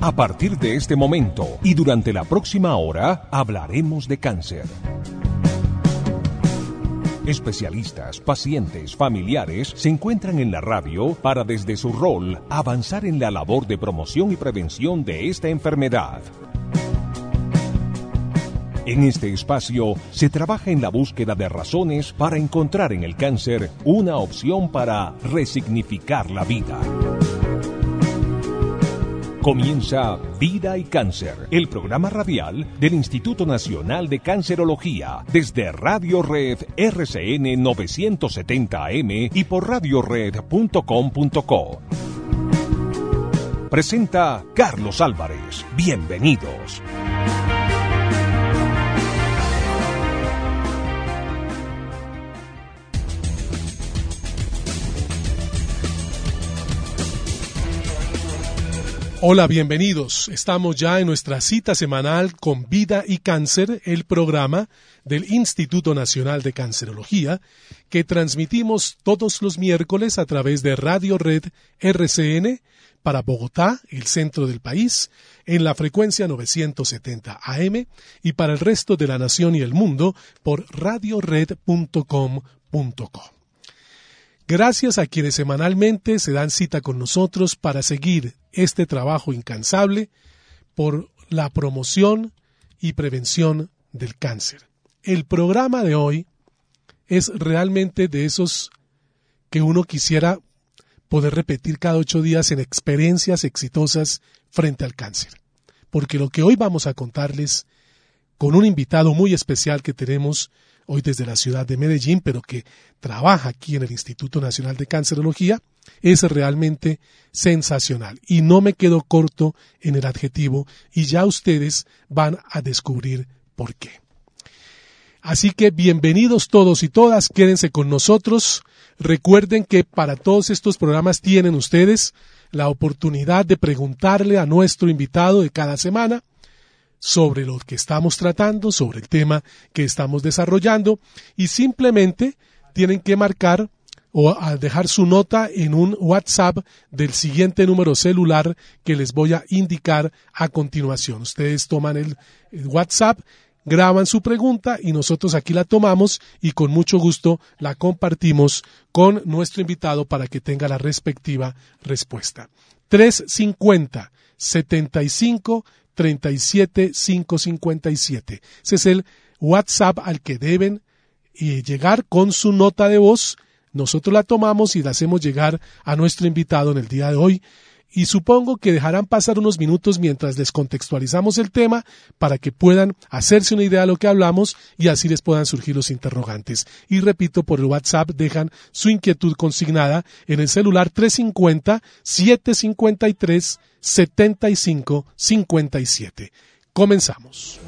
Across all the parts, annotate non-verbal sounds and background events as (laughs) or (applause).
A partir de este momento y durante la próxima hora hablaremos de cáncer. Especialistas, pacientes, familiares se encuentran en la radio para desde su rol avanzar en la labor de promoción y prevención de esta enfermedad. En este espacio se trabaja en la búsqueda de razones para encontrar en el cáncer una opción para resignificar la vida. Comienza Vida y Cáncer, el programa radial del Instituto Nacional de Cancerología, desde Radio Red RCN 970 AM y por radiored.com.co. Presenta Carlos Álvarez. Bienvenidos. Hola, bienvenidos. Estamos ya en nuestra cita semanal con Vida y Cáncer, el programa del Instituto Nacional de Cancerología, que transmitimos todos los miércoles a través de Radio Red RCN para Bogotá, el centro del país, en la frecuencia 970 AM y para el resto de la nación y el mundo por radiored.com.co. Gracias a quienes semanalmente se dan cita con nosotros para seguir este trabajo incansable por la promoción y prevención del cáncer. El programa de hoy es realmente de esos que uno quisiera poder repetir cada ocho días en experiencias exitosas frente al cáncer. Porque lo que hoy vamos a contarles con un invitado muy especial que tenemos hoy desde la ciudad de Medellín, pero que trabaja aquí en el Instituto Nacional de Cancerología, es realmente sensacional. Y no me quedo corto en el adjetivo y ya ustedes van a descubrir por qué. Así que bienvenidos todos y todas, quédense con nosotros. Recuerden que para todos estos programas tienen ustedes la oportunidad de preguntarle a nuestro invitado de cada semana sobre lo que estamos tratando, sobre el tema que estamos desarrollando y simplemente tienen que marcar o dejar su nota en un WhatsApp del siguiente número celular que les voy a indicar a continuación. Ustedes toman el, WhatsApp, graban su pregunta y nosotros aquí la tomamos y con mucho gusto la compartimos con nuestro invitado para que tenga la respectiva respuesta. 350 75 37557. Ese es el WhatsApp al que deben eh, llegar con su nota de voz. Nosotros la tomamos y la hacemos llegar a nuestro invitado en el día de hoy. Y supongo que dejarán pasar unos minutos mientras les contextualizamos el tema para que puedan hacerse una idea de lo que hablamos y así les puedan surgir los interrogantes. Y repito, por el WhatsApp dejan su inquietud consignada en el celular 350 753 7557. Comenzamos.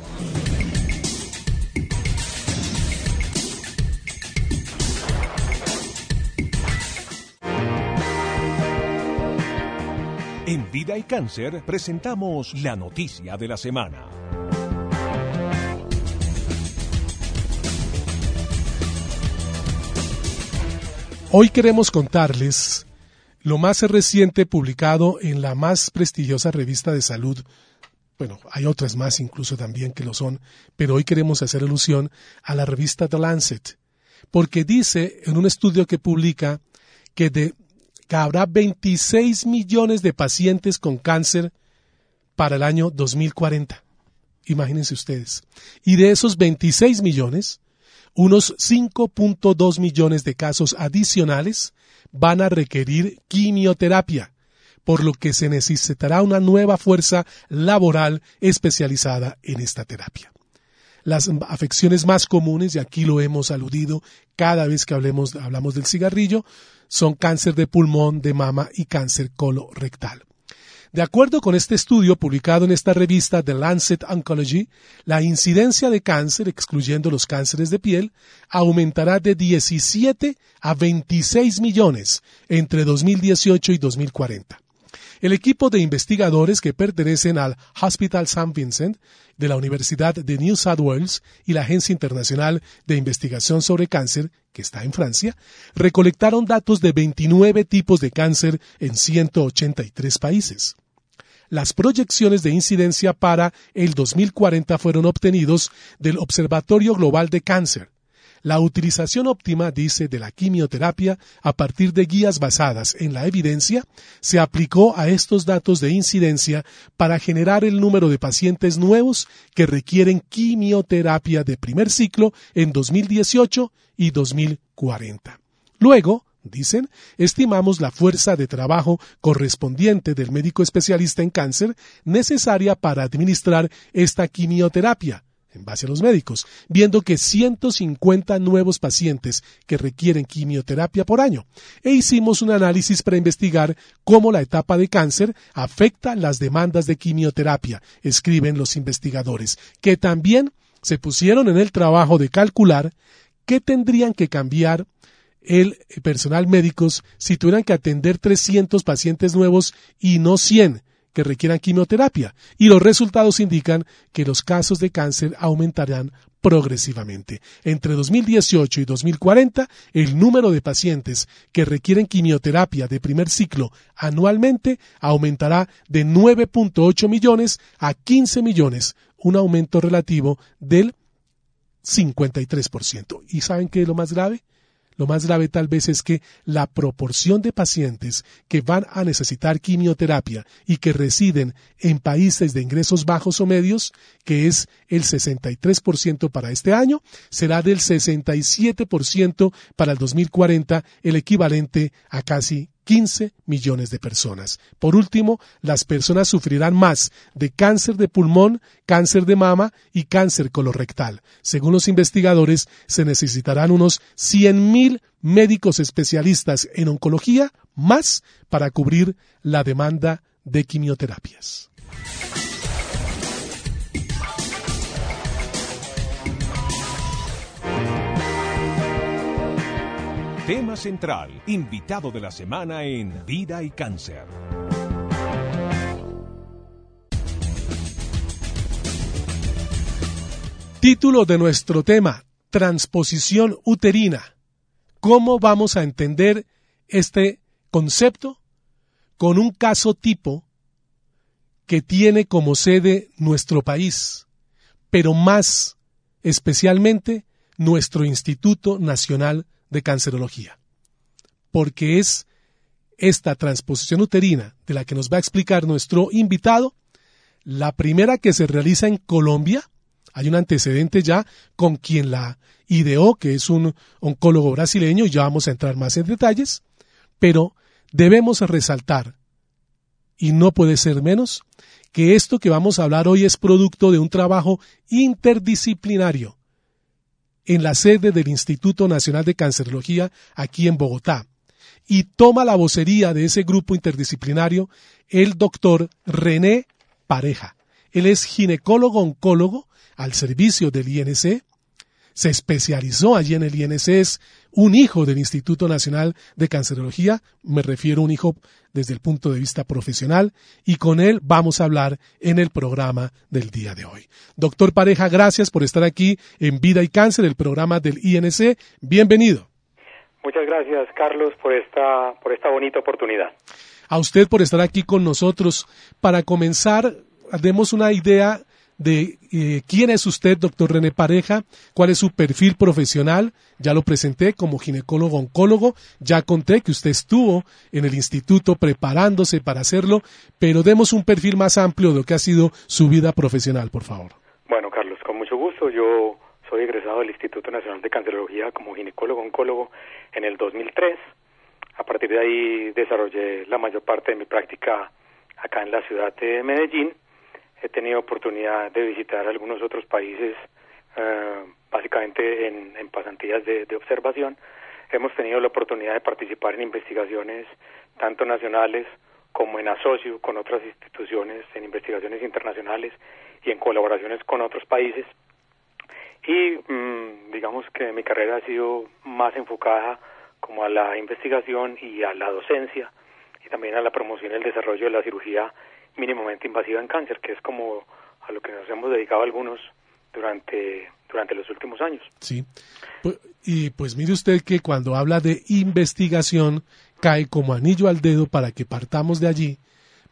En Vida y Cáncer presentamos la noticia de la semana. Hoy queremos contarles lo más reciente publicado en la más prestigiosa revista de salud. Bueno, hay otras más incluso también que lo son, pero hoy queremos hacer alusión a la revista The Lancet, porque dice en un estudio que publica que, de, que habrá 26 millones de pacientes con cáncer para el año 2040. Imagínense ustedes. Y de esos 26 millones, unos 5.2 millones de casos adicionales van a requerir quimioterapia, por lo que se necesitará una nueva fuerza laboral especializada en esta terapia. Las afecciones más comunes, y aquí lo hemos aludido cada vez que hablemos, hablamos del cigarrillo, son cáncer de pulmón, de mama y cáncer colorectal. De acuerdo con este estudio publicado en esta revista The Lancet Oncology, la incidencia de cáncer, excluyendo los cánceres de piel, aumentará de 17 a 26 millones entre 2018 y 2040. El equipo de investigadores que pertenecen al Hospital St. Vincent de la Universidad de New South Wales y la Agencia Internacional de Investigación sobre Cáncer, que está en Francia, recolectaron datos de 29 tipos de cáncer en 183 países. las proyecciones de incidencia para el 2040 fueron obtenidos del Observatorio Global de Cáncer. La utilización óptima, dice, de la quimioterapia a partir de guías basadas en la evidencia se aplicó a estos datos de incidencia para generar el número de pacientes nuevos que requieren quimioterapia de primer ciclo en 2018 y 2040. Luego, dicen, estimamos la fuerza de trabajo correspondiente del médico especialista en cáncer necesaria para administrar esta quimioterapia en base a los médicos, viendo que 150 nuevos pacientes que requieren quimioterapia por año, e hicimos un análisis para investigar cómo la etapa de cáncer afecta las demandas de quimioterapia, escriben los investigadores, que también se pusieron en el trabajo de calcular qué tendrían que cambiar el personal médicos si tuvieran que atender 300 pacientes nuevos y no 100, que requieran quimioterapia y los resultados indican que los casos de cáncer aumentarán progresivamente. Entre 2018 y 2040, el número de pacientes que requieren quimioterapia de primer ciclo anualmente aumentará de 9.8 millones a 15 millones, un aumento relativo del 53%. ¿Y saben qué es lo más grave? Lo más grave tal vez es que la proporción de pacientes que van a necesitar quimioterapia y que residen en países de ingresos bajos o medios, que es el 63% para este año, será del 67% para el 2040, el equivalente a casi 15 millones de personas. Por último, las personas sufrirán más de cáncer de pulmón, cáncer de mama y cáncer colorectal. Según los investigadores, se necesitarán unos 100.000 médicos especialistas en oncología más para cubrir la demanda de quimioterapias. Tema central, invitado de la semana en Vida y Cáncer. Título de nuestro tema, transposición uterina. ¿Cómo vamos a entender este concepto? Con un caso tipo que tiene como sede nuestro país, pero más especialmente nuestro Instituto Nacional de cancerología, porque es esta transposición uterina de la que nos va a explicar nuestro invitado, la primera que se realiza en Colombia. Hay un antecedente ya con quien la ideó, que es un oncólogo brasileño, y ya vamos a entrar más en detalles, pero debemos resaltar, y no puede ser menos, que esto que vamos a hablar hoy es producto de un trabajo interdisciplinario en la sede del Instituto Nacional de Cancerología aquí en Bogotá. Y toma la vocería de ese grupo interdisciplinario el doctor René Pareja. Él es ginecólogo oncólogo al servicio del INC se especializó allí en el INC, un hijo del Instituto Nacional de Cancerología, me refiero a un hijo desde el punto de vista profesional, y con él vamos a hablar en el programa del día de hoy. Doctor Pareja, gracias por estar aquí en Vida y Cáncer, el programa del INC. Bienvenido. Muchas gracias, Carlos, por esta, por esta bonita oportunidad. A usted por estar aquí con nosotros. Para comenzar, demos una idea de eh, quién es usted, doctor René Pareja, cuál es su perfil profesional. Ya lo presenté como ginecólogo oncólogo, ya conté que usted estuvo en el instituto preparándose para hacerlo, pero demos un perfil más amplio de lo que ha sido su vida profesional, por favor. Bueno, Carlos, con mucho gusto. Yo soy egresado del Instituto Nacional de Cancerología como ginecólogo oncólogo en el 2003. A partir de ahí desarrollé la mayor parte de mi práctica acá en la ciudad de Medellín he tenido oportunidad de visitar algunos otros países, eh, básicamente en, pasantías de, observación. Hemos tenido la oportunidad de participar en investigaciones tanto nacionales como en asocio con otras instituciones, en investigaciones internacionales y en colaboraciones con otros países. Y mm, digamos que mi carrera ha sido más enfocada como a la investigación y a la docencia y también a la promoción y el desarrollo de la cirugía mínimamente invasiva en cáncer, que es como a lo que nos hemos dedicado algunos durante durante los últimos años. Sí. Y pues mire usted que cuando habla de investigación cae como anillo al dedo para que partamos de allí,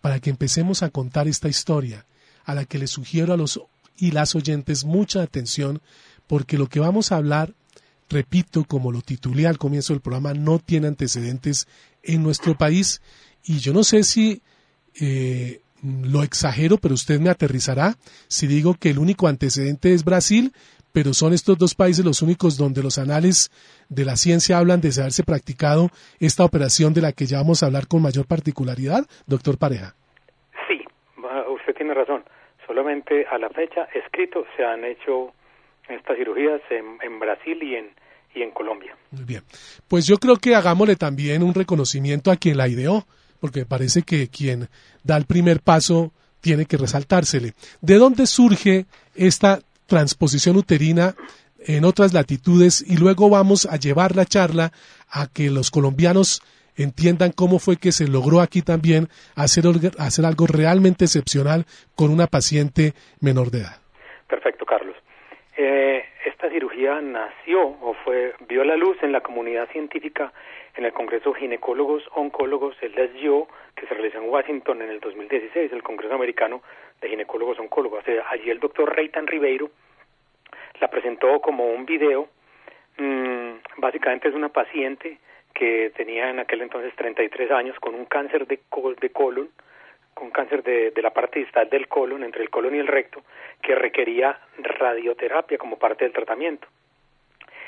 para que empecemos a contar esta historia, a la que les sugiero a los y las oyentes mucha atención, porque lo que vamos a hablar, repito, como lo titulé al comienzo del programa, no tiene antecedentes en nuestro país, y yo no sé si eh, lo exagero, pero usted me aterrizará si digo que el único antecedente es Brasil, pero son estos dos países los únicos donde los anales de la ciencia hablan de haberse practicado esta operación de la que ya vamos a hablar con mayor particularidad, doctor Pareja. Sí, usted tiene razón. Solamente a la fecha escrito se han hecho estas cirugías en, Brasil y en, y en Colombia. Muy bien. Pues yo creo que hagámosle también un reconocimiento a quien la ideó, porque me parece que quien da el primer paso tiene que resaltársele. ¿De dónde surge esta transposición uterina en otras latitudes y luego vamos a llevar la charla a que los colombianos entiendan cómo fue que se logró aquí también hacer, hacer algo realmente excepcional con una paciente menor de edad. Perfecto, Carlos. Eh, esta cirugía nació o fue vio la luz en la comunidad científica en el Congreso Ginecólogos Oncólogos, el DSGO, que se realizó en Washington en el 2016, el Congreso Americano de Ginecólogos Oncólogos. allí el doctor Reitan Ribeiro la presentó como un video. Mm, básicamente es una paciente que tenía en aquel entonces 33 años con un cáncer de, de colon, con cáncer de, de la parte distal del colon, entre el colon y el recto, que requería radioterapia como parte del tratamiento.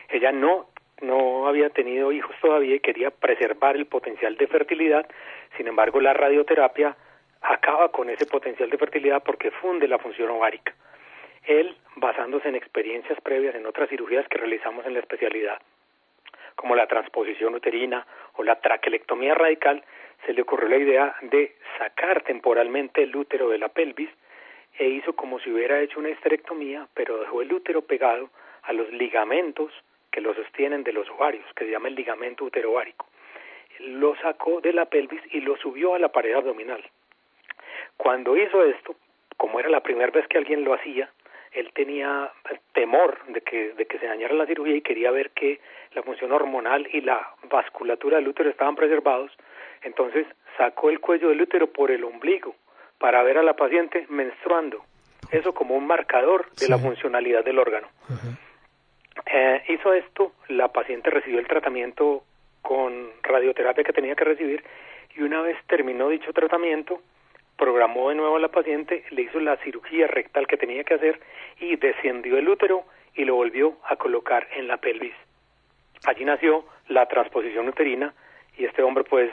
Ella no no había tenido hijos todavía y quería preservar el potencial de fertilidad. Sin embargo, la radioterapia acaba con ese potencial de fertilidad porque funde la función ovárica. Él, basándose en experiencias previas en otras cirugías que realizamos en la especialidad, como la transposición uterina o la traquelectomía radical, se le ocurrió la idea de sacar temporalmente el útero de la pelvis e hizo como si hubiera hecho una esterectomía, pero dejó el útero pegado a los ligamentos que lo sostienen de los ovarios, que se llama el ligamento uterovárico. Lo sacó de la pelvis y lo subió a la pared abdominal. Cuando hizo esto, como era la primera vez que alguien lo hacía, él tenía temor de que, de que se dañara la cirugía y quería ver que la función hormonal y la vasculatura del útero estaban preservados. Entonces sacó el cuello del útero por el ombligo para ver a la paciente menstruando. Eso como un marcador de la funcionalidad del órgano. Eh, hizo esto, la paciente recibió el tratamiento con radioterapia que tenía que recibir y una vez terminó dicho tratamiento, programó de nuevo a la paciente, le hizo la cirugía rectal que tenía que hacer y descendió el útero y lo volvió a colocar en la pelvis. Allí nació la transposición uterina y este hombre pues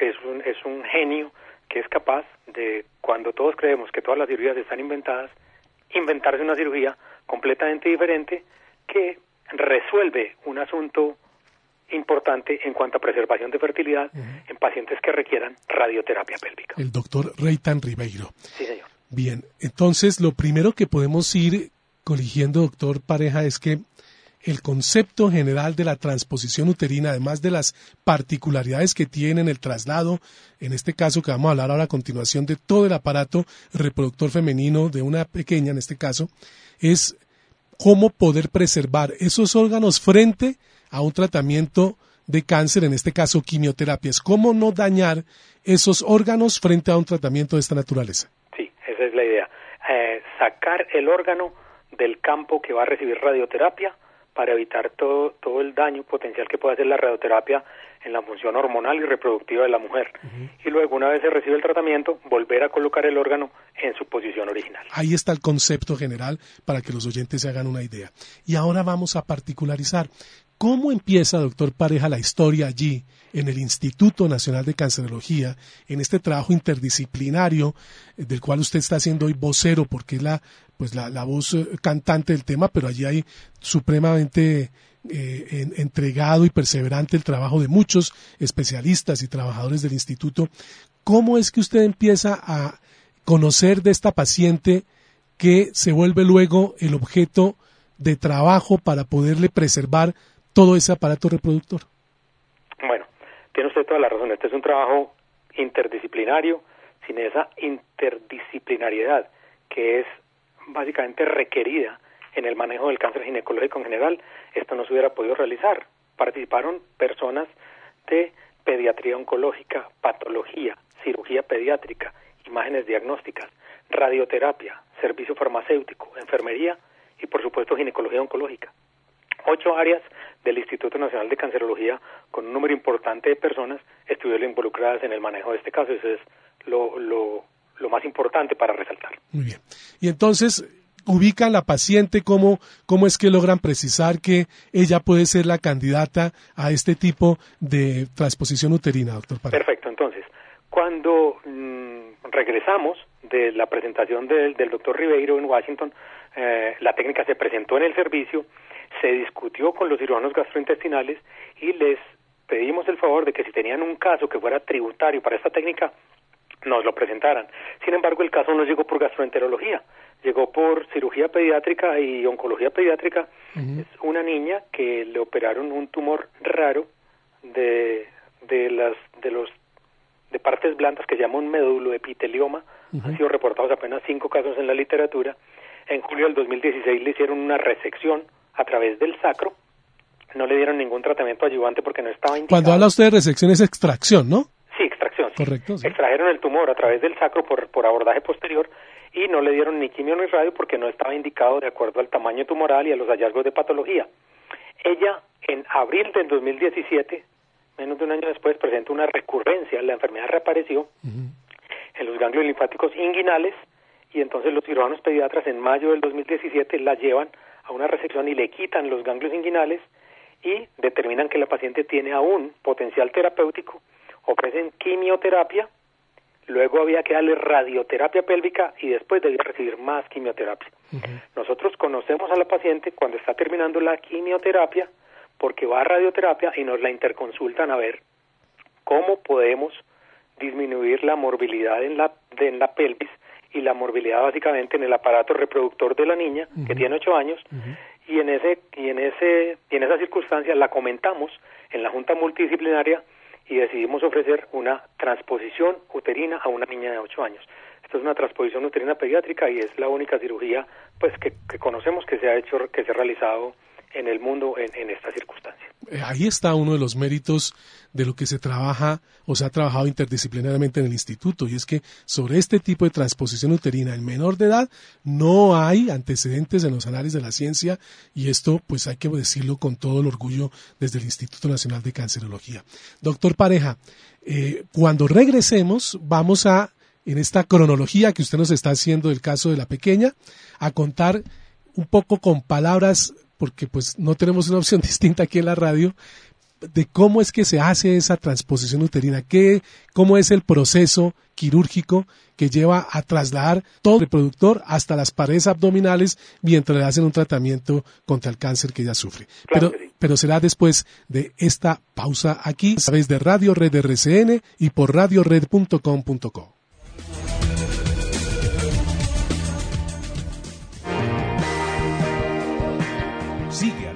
es un, es un genio que es capaz de, cuando todos creemos que todas las cirugías están inventadas, inventarse una cirugía completamente diferente que resuelve un asunto importante en cuanto a preservación de fertilidad en pacientes que requieran radioterapia pélvica. El doctor Reitan Ribeiro. Sí, señor. Bien, entonces lo primero que podemos ir coligiendo, doctor Pareja, es que el concepto general de la transposición uterina, además de las particularidades que tiene en el traslado, en este caso que vamos a hablar ahora a continuación de todo el aparato reproductor femenino de una pequeña, en este caso, es cómo poder preservar esos órganos frente a un tratamiento de cáncer, en este caso quimioterapias. ¿Cómo no dañar esos órganos frente a un tratamiento de esta naturaleza? Sí, esa es la idea. Eh, sacar el órgano del campo que va a recibir radioterapia para evitar todo, todo el daño potencial que puede hacer la radioterapia en la función hormonal y reproductiva de la mujer. Y luego, una vez se recibe el tratamiento, volver a colocar el órgano en su posición original. Ahí está el concepto general para que los oyentes se hagan una idea. Y ahora vamos a particularizar. ¿Cómo empieza, doctor Pareja, la historia allí, en el Instituto Nacional de Cancerología, en este trabajo interdisciplinario eh, del cual usted está siendo hoy vocero, porque es la, pues la, la voz eh, cantante del tema, pero allí hay supremamente eh, entregado y perseverante el trabajo de muchos especialistas y trabajadores del instituto. ¿Cómo es que usted empieza a conocer de esta paciente que se vuelve luego el objeto de trabajo para poderle preservar todo ese aparato reproductor? Bueno, tiene usted toda la razón. Este es un trabajo interdisciplinario, sin esa interdisciplinariedad que es básicamente requerida en el manejo del cáncer ginecológico en general, esto no se hubiera podido realizar. Participaron personas de pediatría oncológica, patología, cirugía pediátrica, imágenes diagnósticas, radioterapia, servicio farmacéutico, enfermería y por supuesto ginecología oncológica. Ocho áreas del Instituto Nacional de Cancerología con un número importante de personas estuvieron involucradas en el manejo de este caso. Eso es lo, lo, lo más importante para resaltar. Muy bien. Y entonces, ubican la paciente, cómo, cómo es que logran precisar que ella puede ser la candidata a este tipo de transposición uterina, doctor Perfecto, entonces, cuando mm, regresamos de la presentación del, del doctor Ribeiro en Washington, eh, la técnica se presentó en el servicio, se discutió con los cirujanos gastrointestinales y les pedimos el favor de que si tenían un caso que fuera tributario para esta técnica, nos lo presentaran. Sin embargo, el caso no llegó por gastroenterología, llegó por cirugía pediátrica y oncología pediátrica. Es una niña que le operaron un tumor raro de, de las de los de partes blandas que se llama un meduloepitelioma. Han sido reportados apenas cinco casos en la literatura. En julio del 2016 le hicieron una resección a través del sacro. No le dieron ningún tratamiento ayudante porque no estaba indicado. Cuando habla usted de resección es extracción, ¿no? Sí, extracción. Correcto. Extrajeron el tumor a través del sacro por, por abordaje posterior y no le dieron ni quimio ni radio porque no estaba indicado de acuerdo al tamaño tumoral y a los hallazgos de patología. Ella, en abril del 2017, menos de un año después, presenta una recurrencia. La enfermedad reapareció en los ganglios linfáticos inguinales y entonces los cirujanos pediatras en mayo del 2017 la llevan a una resección y le quitan los ganglios inguinales y determinan que la paciente tiene aún potencial terapéutico, ofrecen quimioterapia, luego había que darle radioterapia pélvica y después debía recibir más quimioterapia. Nosotros conocemos a la paciente cuando está terminando la quimioterapia porque va a radioterapia y nos la interconsultan a ver cómo podemos disminuir la morbilidad en la, en la pelvis y la morbilidad básicamente en el aparato reproductor de la niña que tiene ocho años y en ese y en ese y en esa circunstancia la comentamos en la junta multidisciplinaria y decidimos ofrecer una transposición uterina a una niña de ocho años. Esto es una transposición uterina pediátrica y es la única cirugía pues que, que conocemos que se ha hecho que se ha realizado en el mundo en, en esta circunstancia. Eh, ahí está uno de los méritos de lo que se trabaja o se ha trabajado interdisciplinariamente en el instituto y es que sobre este tipo de transposición uterina en menor de edad no hay antecedentes en los análisis de la ciencia y esto pues hay que decirlo con todo el orgullo desde el Instituto Nacional de Cancerología. Doctor Pareja, eh, cuando regresemos vamos a en esta cronología que usted nos está haciendo del caso de la pequeña a contar un poco con palabras porque pues no tenemos una opción (laughs) distinta aquí en la radio, de cómo es que se hace esa transposición uterina, qué, cómo es el proceso quirúrgico que lleva a trasladar todo el reproductor hasta las paredes abdominales mientras le hacen un tratamiento contra el cáncer que ella sufre. pero, pero será después de esta pausa aquí, a través de Radio Red RCN y por radiored.com.co.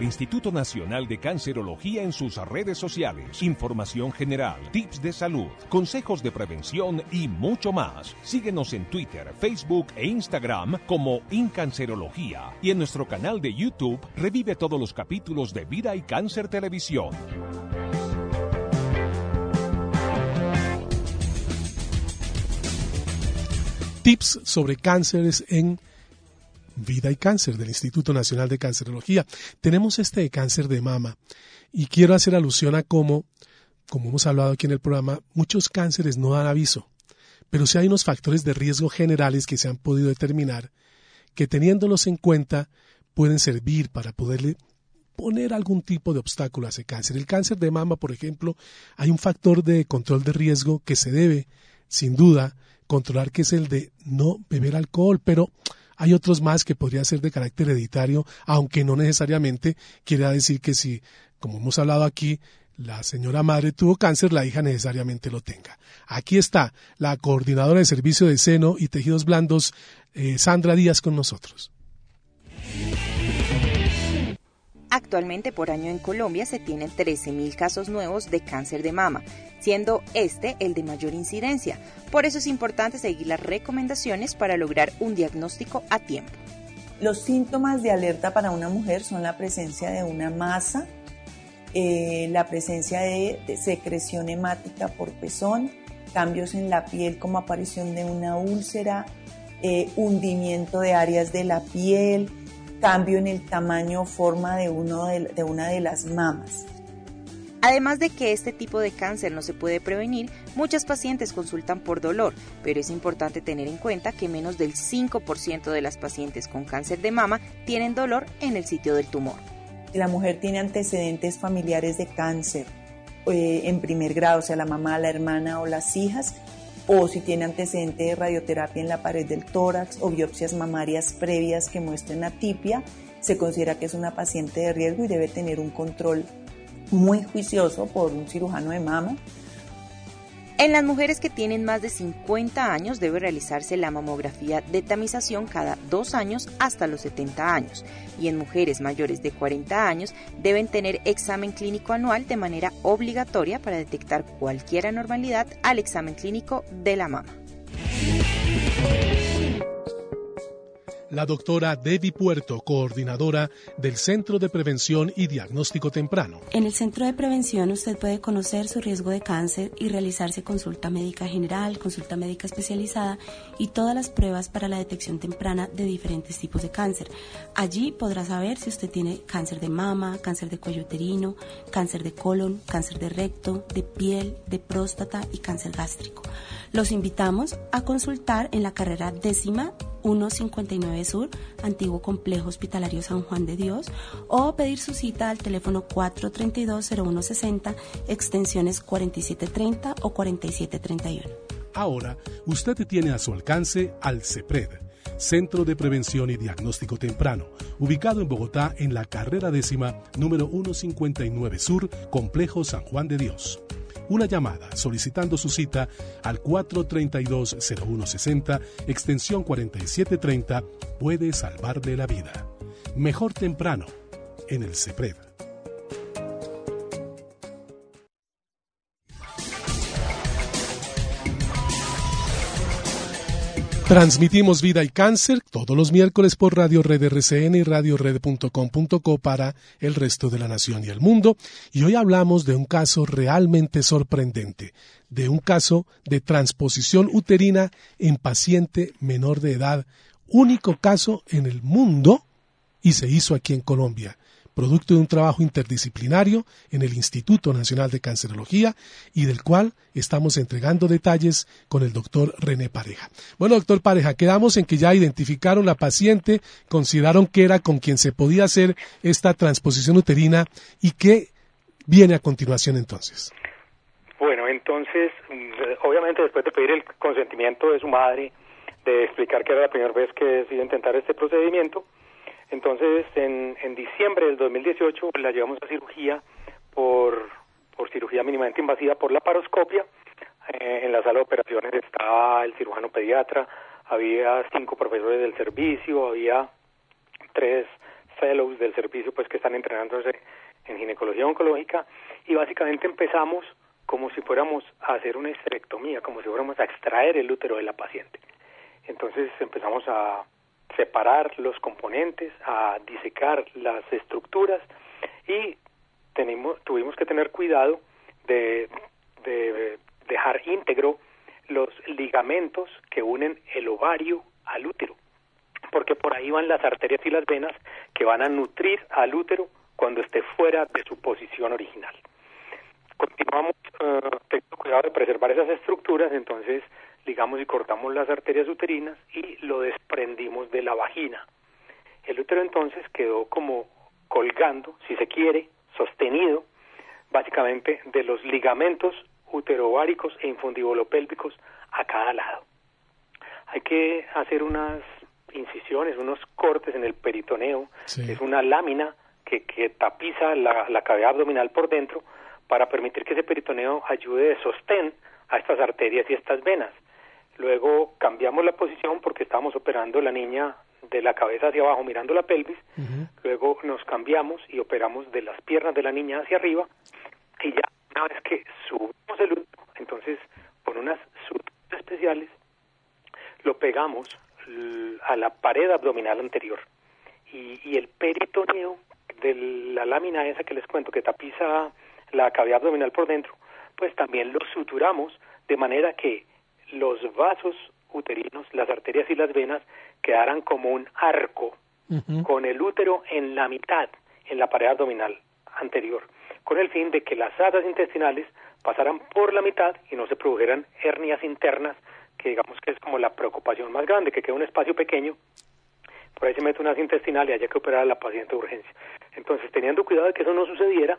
Instituto Nacional de Cancerología en sus redes sociales. Información general, tips de salud, consejos de prevención y mucho más. Síguenos en Twitter, Facebook e Instagram como Incancerología y en nuestro canal de YouTube revive todos los capítulos de Vida y Cáncer Televisión. Tips sobre cánceres en Vida y Cáncer del Instituto Nacional de Cancerología. Tenemos este de cáncer de mama y quiero hacer alusión a cómo, como hemos hablado aquí en el programa, muchos cánceres no dan aviso, pero sí hay unos factores de riesgo generales que se han podido determinar que teniéndolos en cuenta pueden servir para poderle poner algún tipo de obstáculo a ese cáncer. El cáncer de mama, por ejemplo, hay un factor de control de riesgo que se debe, sin duda, controlar, que es el de no beber alcohol, pero hay otros más que podría ser de carácter hereditario, aunque no necesariamente quiera decir que si, como hemos hablado aquí, la señora madre tuvo cáncer, la hija necesariamente lo tenga. Aquí está la coordinadora de servicio de seno y tejidos blandos, eh, Sandra Díaz, con nosotros. Actualmente por año en Colombia se tienen 13.000 casos nuevos de cáncer de mama, siendo este el de mayor incidencia. Por eso es importante seguir las recomendaciones para lograr un diagnóstico a tiempo. Los síntomas de alerta para una mujer son la presencia de una masa, eh, la presencia de, secreción hemática por pezón, cambios en la piel como aparición de una úlcera, eh, hundimiento de áreas de la piel, cambio en el tamaño o forma de, uno de una de las mamas. Además de que este tipo de cáncer no se puede prevenir, muchas pacientes consultan por dolor, pero es importante tener en cuenta que menos del 5% de las pacientes con cáncer de mama tienen dolor en el sitio del tumor. Si la mujer tiene antecedentes familiares de cáncer eh, en primer grado, o sea, la mamá, la hermana o las hijas, o si tiene antecedente de radioterapia en la pared del tórax o biopsias mamarias previas que muestren atipia, se considera que es una paciente de riesgo y debe tener un control muy juicioso por un cirujano de mama. En las mujeres que tienen más de 50 años debe realizarse la mamografía de tamización cada dos años hasta los 70 años y en mujeres mayores de 40 años deben tener examen clínico anual de manera obligatoria para detectar cualquier anormalidad al examen clínico de la mama. La doctora Debbie Puerto, coordinadora del Centro de Prevención y Diagnóstico Temprano. En el Centro de Prevención usted puede conocer su riesgo de cáncer y realizarse consulta médica general, consulta médica especializada y todas las pruebas para la detección temprana de diferentes tipos de cáncer. Allí podrá saber si usted tiene cáncer de mama, cáncer de cuello uterino, cáncer de colon, cáncer de recto, de piel, de próstata y cáncer gástrico. Los invitamos a consultar en la carrera décima 159 Sur, antiguo complejo hospitalario San Juan de Dios, o pedir su cita al teléfono 432-0160, extensiones 4730 o 4731. Ahora, usted tiene a su alcance al CEPRED, Centro de Prevención y Diagnóstico Temprano, ubicado en Bogotá en la carrera décima número 159 Sur, Complejo San Juan de Dios una llamada solicitando su cita al 432-0160, extensión 4730, puede salvarle la vida. Mejor temprano, en el CEPRED. Transmitimos Vida y Cáncer todos los miércoles por Radio Red RCN y Radio Red.com.co para el resto de la nación y el mundo. Y hoy hablamos de un caso realmente sorprendente, de un caso de transposición uterina en paciente menor de edad, único caso en el mundo y se hizo aquí en Colombia producto de un trabajo interdisciplinario en el Instituto Nacional de Cancerología y del cual estamos entregando detalles con el doctor René Pareja. Bueno, doctor Pareja, quedamos en que ya identificaron la paciente, consideraron que era con quien se podía hacer esta transposición uterina y qué viene a continuación entonces. Bueno, entonces, mm, obviamente después de pedir el consentimiento de su madre, de explicar que era la primera vez que decidió intentar este procedimiento, entonces, en, en diciembre del 2018 la llevamos a cirugía por, por cirugía mínimamente invasiva por la paroscopia. Eh, en la sala de operaciones estaba el cirujano pediatra, había cinco profesores del servicio, había tres fellows del servicio pues que están entrenándose en ginecología oncológica y básicamente empezamos como si fuéramos a hacer una esterectomía, como si fuéramos a extraer el útero de la paciente. Entonces empezamos a separar los componentes, a disecar las estructuras y tenemos, tuvimos que tener cuidado de, de dejar íntegro los ligamentos que unen el ovario al útero, porque por ahí van las arterias y las venas que van a nutrir al útero cuando esté fuera de su posición original. Continuamos eh, teniendo cuidado de preservar esas estructuras, entonces ligamos y cortamos las arterias uterinas y lo desprendimos de la vagina. El útero entonces quedó como colgando, si se quiere, sostenido básicamente de los ligamentos uterováricos e infundibolopélvicos a cada lado. Hay que hacer unas incisiones, unos cortes en el peritoneo, es una lámina que, que tapiza la, la cavidad abdominal por dentro para permitir que ese peritoneo ayude de sostén a estas arterias y estas venas. Luego cambiamos la posición porque estábamos operando la niña de la cabeza hacia abajo mirando la pelvis. Luego nos cambiamos y operamos de las piernas de la niña hacia arriba. Y ya una vez que subimos el útero, entonces con unas suturas especiales lo pegamos a la pared abdominal anterior. Y, y el peritoneo de la lámina esa que les cuento que tapiza la cavidad abdominal por dentro, pues también lo suturamos de manera que los vasos uterinos, las arterias y las venas quedaran como un arco con el útero en la mitad, en la pared abdominal anterior, con el fin de que las asas intestinales pasaran por la mitad y no se produjeran hernias internas, que digamos que es como la preocupación más grande, que quede un espacio pequeño, por ahí se mete una asa intestinal y haya que operar a la paciente de urgencia. Entonces, teniendo cuidado de que eso no sucediera,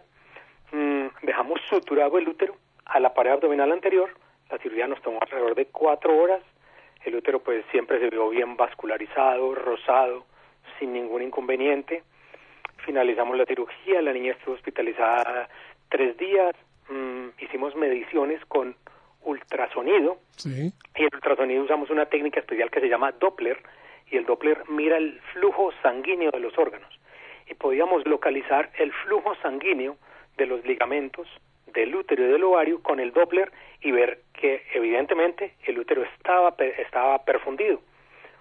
mmm, dejamos suturado el útero a la pared abdominal anterior, la cirugía nos tomó alrededor de cuatro horas, el útero pues siempre se vio bien vascularizado, rosado, sin ningún inconveniente. Finalizamos la cirugía, la niña estuvo hospitalizada tres días, mm, hicimos mediciones con ultrasonido Sí. y el ultrasonido usamos una técnica especial que se llama Doppler y el Doppler mira el flujo sanguíneo de los órganos y podíamos localizar el flujo sanguíneo de los ligamentos del útero y del ovario con el Doppler y ver que evidentemente el útero estaba estaba perfundido.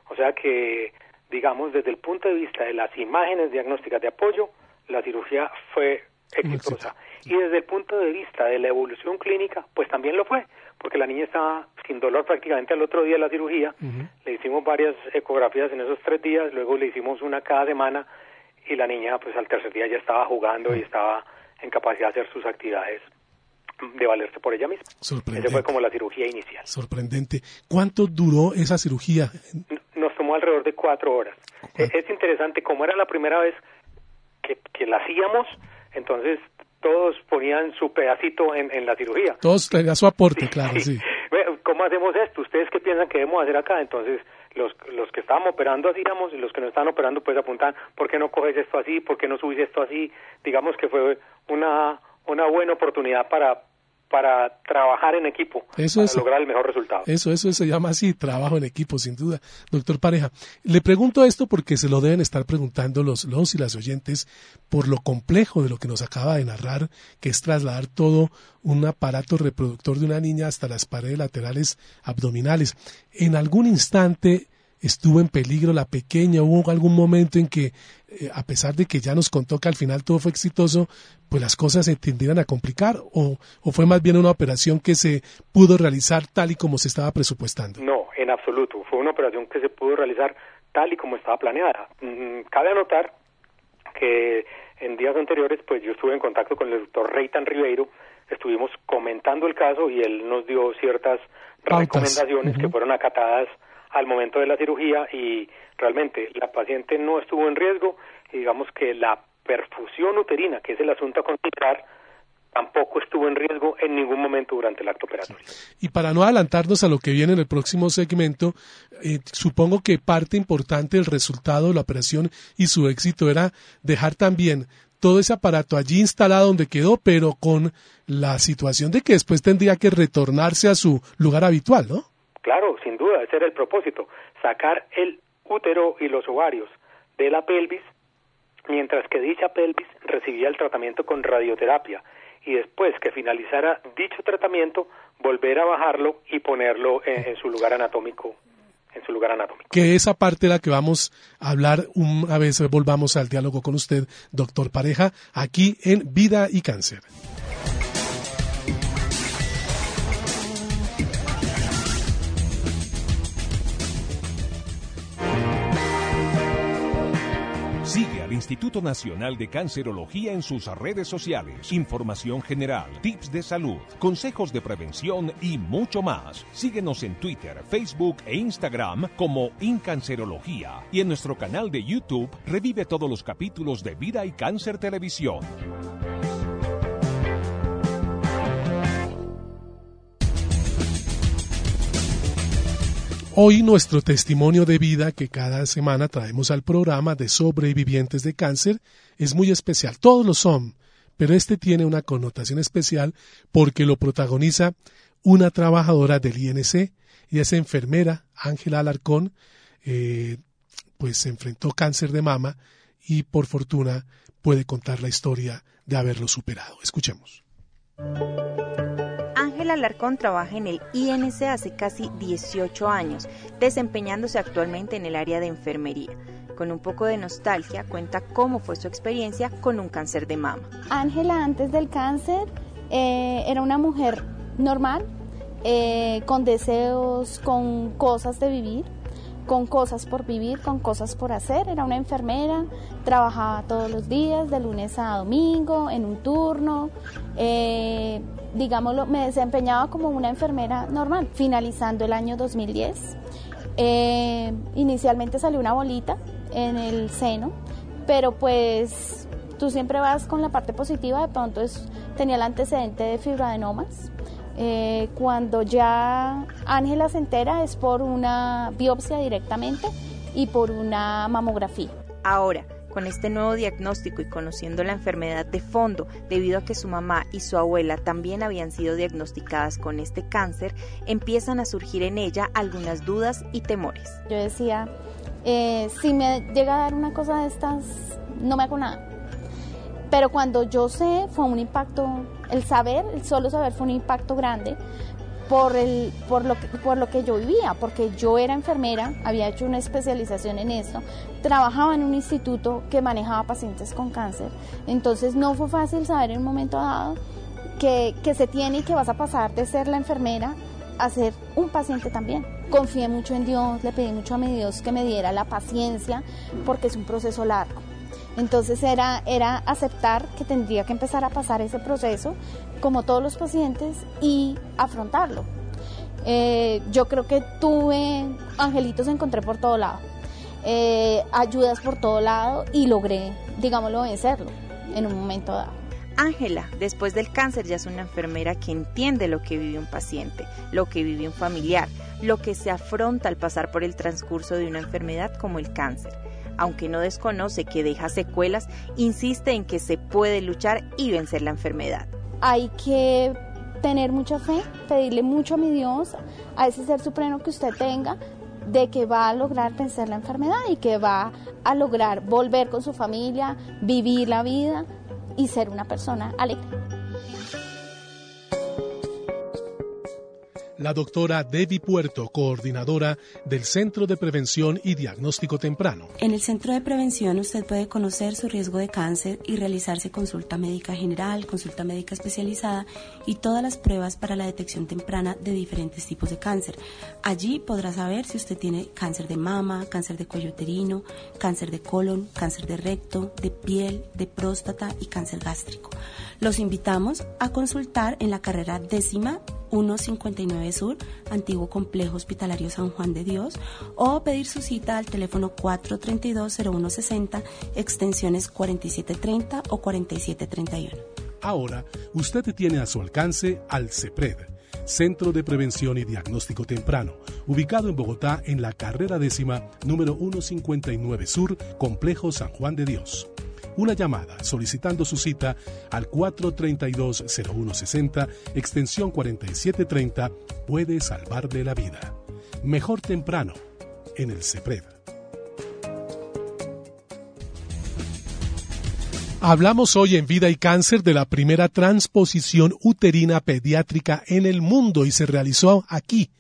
O sea que digamos desde el punto de vista de las imágenes diagnósticas de apoyo, la cirugía fue exitosa. Y desde el punto de vista de la evolución clínica, pues también lo fue, porque la niña estaba sin dolor prácticamente al otro día de la cirugía. Le hicimos varias ecografías en esos tres días, luego le hicimos una cada semana y la niña pues al tercer día ya estaba jugando y estaba en capacidad de hacer sus actividades de valerse por ella misma. Sorprendente. Esa fue como la cirugía inicial. Sorprendente. ¿Cuánto duró esa cirugía? Nos tomó alrededor de cuatro horas. E- Es interesante, como era la primera vez que, que la hacíamos, entonces todos ponían su pedacito en, en la cirugía. Todos a su aporte, claro, sí. ¿Cómo hacemos esto? ¿Ustedes qué piensan que debemos hacer acá? Entonces, los, los que estábamos operando hacíamos y los que no estaban operando pues apuntan, ¿por qué no coges esto así? ¿Por qué no subes esto así? Digamos que fue una, una buena oportunidad para, para trabajar en equipo, Eso para lograr el mejor resultado. Eso, eso se llama así, trabajo en equipo, sin duda. Doctor Pareja, le pregunto esto porque se lo deben estar preguntando los, los y las oyentes por lo complejo de lo que nos acaba de narrar, que es trasladar todo un aparato reproductor de una niña hasta las paredes laterales abdominales. En algún instante estuvo en peligro la pequeña, hubo algún momento en que, eh, a pesar de que ya nos contó que al final todo fue exitoso, pues las cosas se tendieran a complicar o, o fue más bien una operación que se pudo realizar tal y como se estaba presupuestando. No, en absoluto. Fue una operación que se pudo realizar tal y como estaba planeada. Mm, Cabe anotar que en días anteriores, pues yo estuve en contacto con el doctor Reitan Ribeiro, estuvimos comentando el caso y él nos dio ciertas Pautas. recomendaciones que fueron acatadas al momento de la cirugía y realmente la paciente no estuvo en riesgo y digamos que la perfusión uterina, que es el asunto a considerar, tampoco estuvo en riesgo en ningún momento durante el acto operatorio. Y para no adelantarnos a lo que viene en el próximo segmento, eh, supongo que parte importante del resultado de la operación y su éxito era dejar también todo ese aparato allí instalado donde quedó, pero con la situación de que después tendría que retornarse a su lugar habitual, ¿no? Claro, sin duda, ese era el propósito, sacar el útero y los ovarios de la pelvis, mientras que dicha pelvis recibía el tratamiento con radioterapia y después que finalizara dicho tratamiento, volver a bajarlo y ponerlo en, su lugar anatómico, en su lugar anatómico. Que esa parte la que vamos a hablar una vez volvamos al diálogo con usted, doctor Pareja, aquí en Vida y Cáncer. Instituto Nacional de Cancerología en sus redes sociales. Información general, tips de salud, consejos de prevención y mucho más. Síguenos en Twitter, Facebook e Instagram como Incancerología. Y en nuestro canal de YouTube revive todos los capítulos de Vida y Cáncer Televisión. Hoy nuestro testimonio de vida que cada semana traemos al programa de sobrevivientes de cáncer es muy especial. Todos lo son, pero este tiene una connotación especial porque lo protagoniza una trabajadora del INC y es enfermera, Ángela Alarcón, eh, pues se enfrentó cáncer de mama y por fortuna puede contar la historia de haberlo superado. Escuchemos. Ángela Alarcón trabaja en el INC hace casi 18 años, desempeñándose actualmente en el área de enfermería. Con un poco de nostalgia cuenta cómo fue su experiencia con un cáncer de mama. Ángela antes del cáncer eh, era una mujer normal, eh, con deseos, con cosas de vivir, con cosas por vivir, con cosas por hacer. Era una enfermera, trabajaba todos los días, de lunes a domingo, en un turno. Eh, digámoslo, me desempeñaba como una enfermera normal, finalizando el año 2010. Eh, inicialmente salió una bolita en el seno, pero pues tú siempre vas con la parte positiva, de pronto es, tenía el antecedente de fibroadenomas. Eh, cuando ya Ángela se entera es por una biopsia directamente y por una mamografía. Ahora, con este nuevo diagnóstico y conociendo la enfermedad de fondo, debido a que su mamá y su abuela también habían sido diagnosticadas con este cáncer, empiezan a surgir en ella algunas dudas y temores. Yo decía, eh, si me llega a dar una cosa de estas, no me hago nada. Pero cuando yo sé, fue un impacto, el saber, el solo saber fue un impacto grande, por, el, por, lo que, por lo que yo vivía, porque yo era enfermera, había hecho una especialización en esto, trabajaba en un instituto que manejaba pacientes con cáncer, entonces no fue fácil saber en un momento dado que, que se tiene y que vas a pasar de ser la enfermera a ser un paciente también. Confié mucho en Dios, le pedí mucho a mi Dios que me diera la paciencia, porque es un proceso largo. Entonces era, era aceptar que tendría que empezar a pasar ese proceso, como todos los pacientes, y afrontarlo. Eh, yo creo que tuve angelitos, encontré por todo lado, eh, ayudas por todo lado y logré, digámoslo, vencerlo en un momento dado. Ángela, después del cáncer, ya es una enfermera que entiende lo que vive un paciente, lo que vive un familiar, lo que se afronta al pasar por el transcurso de una enfermedad como el cáncer aunque no desconoce que deja secuelas, insiste en que se puede luchar y vencer la enfermedad. Hay que tener mucha fe, pedirle mucho a mi Dios, a ese ser supremo que usted tenga, de que va a lograr vencer la enfermedad y que va a lograr volver con su familia, vivir la vida y ser una persona alegre. La doctora Debbie Puerto, coordinadora del Centro de Prevención y Diagnóstico Temprano. En el Centro de Prevención usted puede conocer su riesgo de cáncer y realizarse consulta médica general, consulta médica especializada y todas las pruebas para la detección temprana de diferentes tipos de cáncer. Allí podrá saber si usted tiene cáncer de mama, cáncer de cuello uterino, cáncer de colon, cáncer de recto, de piel, de próstata y cáncer gástrico. Los invitamos a consultar en la carrera décima 159 Sur, antiguo complejo hospitalario San Juan de Dios, o pedir su cita al teléfono 432-0160, extensiones 4730 o 4731. Ahora, usted tiene a su alcance al CEPRED, Centro de Prevención y Diagnóstico Temprano, ubicado en Bogotá en la carrera décima número 159 Sur, Complejo San Juan de Dios una llamada solicitando su cita al 432-0160, extensión 4730, puede salvarle la vida. Mejor temprano, en el CEPRED. Hablamos hoy en Vida y Cáncer de la primera transposición uterina pediátrica en el mundo y se realizó aquí,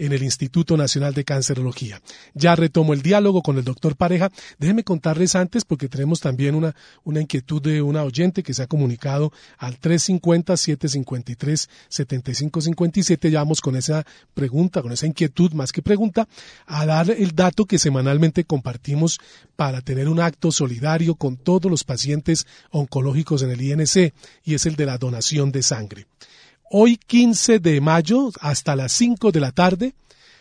en el Instituto Nacional de Cancerología. Ya retomo el diálogo con el doctor Pareja. Déjenme contarles antes, porque tenemos también una, una inquietud de una oyente que se ha comunicado al 350-753-7557. Ya vamos con esa pregunta, con esa inquietud, más que pregunta, a dar el dato que semanalmente compartimos para tener un acto solidario con todos los pacientes oncológicos en el INC, y es el de la donación de sangre. Hoy 15 de mayo hasta las 5 de la tarde,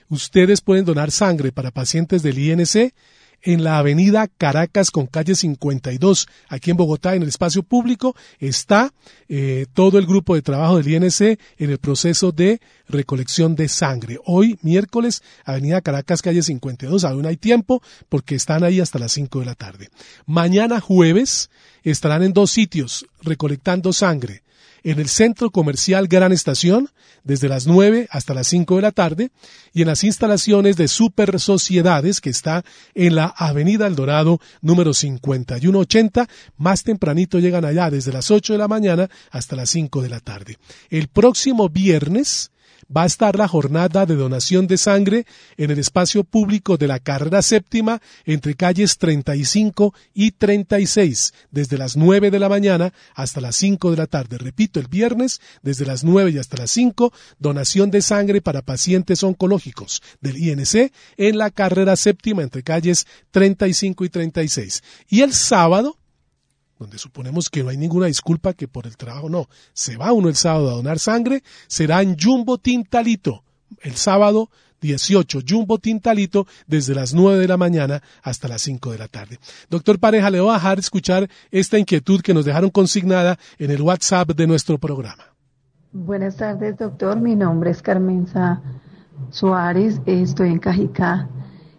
ustedes pueden donar sangre para pacientes del INC en la avenida Caracas con calle 52, aquí en Bogotá, en el espacio público, está eh, todo el grupo de trabajo del INC en el proceso de recolección de sangre. Hoy, miércoles, avenida Caracas, calle 52, aún hay tiempo porque están ahí hasta las 5 de la tarde. Mañana jueves estarán en dos sitios recolectando sangre en el Centro Comercial Gran Estación desde las 9 hasta las 5 de la tarde y en las instalaciones de Super Sociedades que está en la Avenida El Dorado número 5180. Más tempranito llegan allá desde las 8 de la mañana hasta las 5 de la tarde. El próximo viernes va a estar la jornada de donación de sangre en el espacio público de la carrera séptima entre calles 35 y 36, desde las 9 de la mañana hasta las 5 de la tarde. Repito, el viernes, desde las 9 y hasta las 5, donación de sangre para pacientes oncológicos del INC en la carrera séptima entre calles 35 y 36. Y el sábado, donde suponemos que no hay ninguna disculpa que por el trabajo no, se va uno el sábado a donar sangre, será en Jumbo Tintalito, el sábado 18, Jumbo Tintalito, desde las 9 de la mañana hasta las 5 de la tarde. Doctor Pareja, le voy a dejar escuchar esta inquietud que nos dejaron consignada en el WhatsApp de nuestro programa. Buenas tardes, doctor. Mi nombre es Carmenza Suárez. Estoy en Cajicá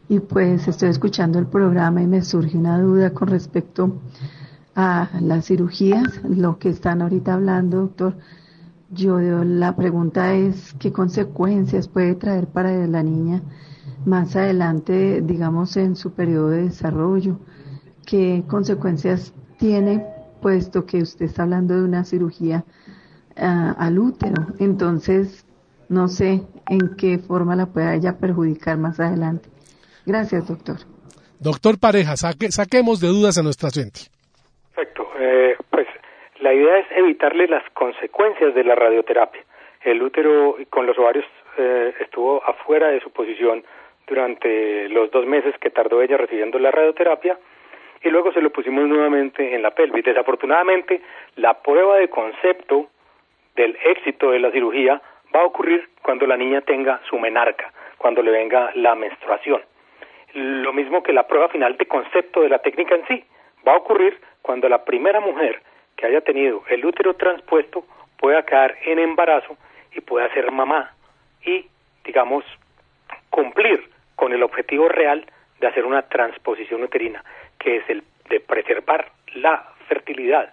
y pues estoy escuchando el programa y me surge una duda con respecto a las cirugías, lo que están ahorita hablando, doctor. Yo la pregunta es qué consecuencias puede traer para la niña más adelante, digamos, en su periodo de desarrollo, qué consecuencias tiene, puesto que usted está hablando de una cirugía uh, al útero. Entonces, no sé en qué forma la pueda ella perjudicar más adelante. Gracias, doctor. Doctor Pareja, saque, saquemos de dudas a nuestra gente. Eh, pues la idea es evitarle las consecuencias de la radioterapia. El útero con los ovarios eh, estuvo afuera de su posición durante los dos meses que tardó ella recibiendo la radioterapia y luego se lo pusimos nuevamente en la pelvis. Desafortunadamente, la prueba de concepto del éxito de la cirugía va a ocurrir cuando la niña tenga su menarca, cuando le venga la menstruación. Lo mismo que la prueba final de concepto de la técnica en sí, va a ocurrir cuando la primera mujer que haya tenido el útero transpuesto pueda quedar en embarazo y pueda ser mamá y, digamos, cumplir con el objetivo real de hacer una transposición uterina, que es el de preservar la fertilidad,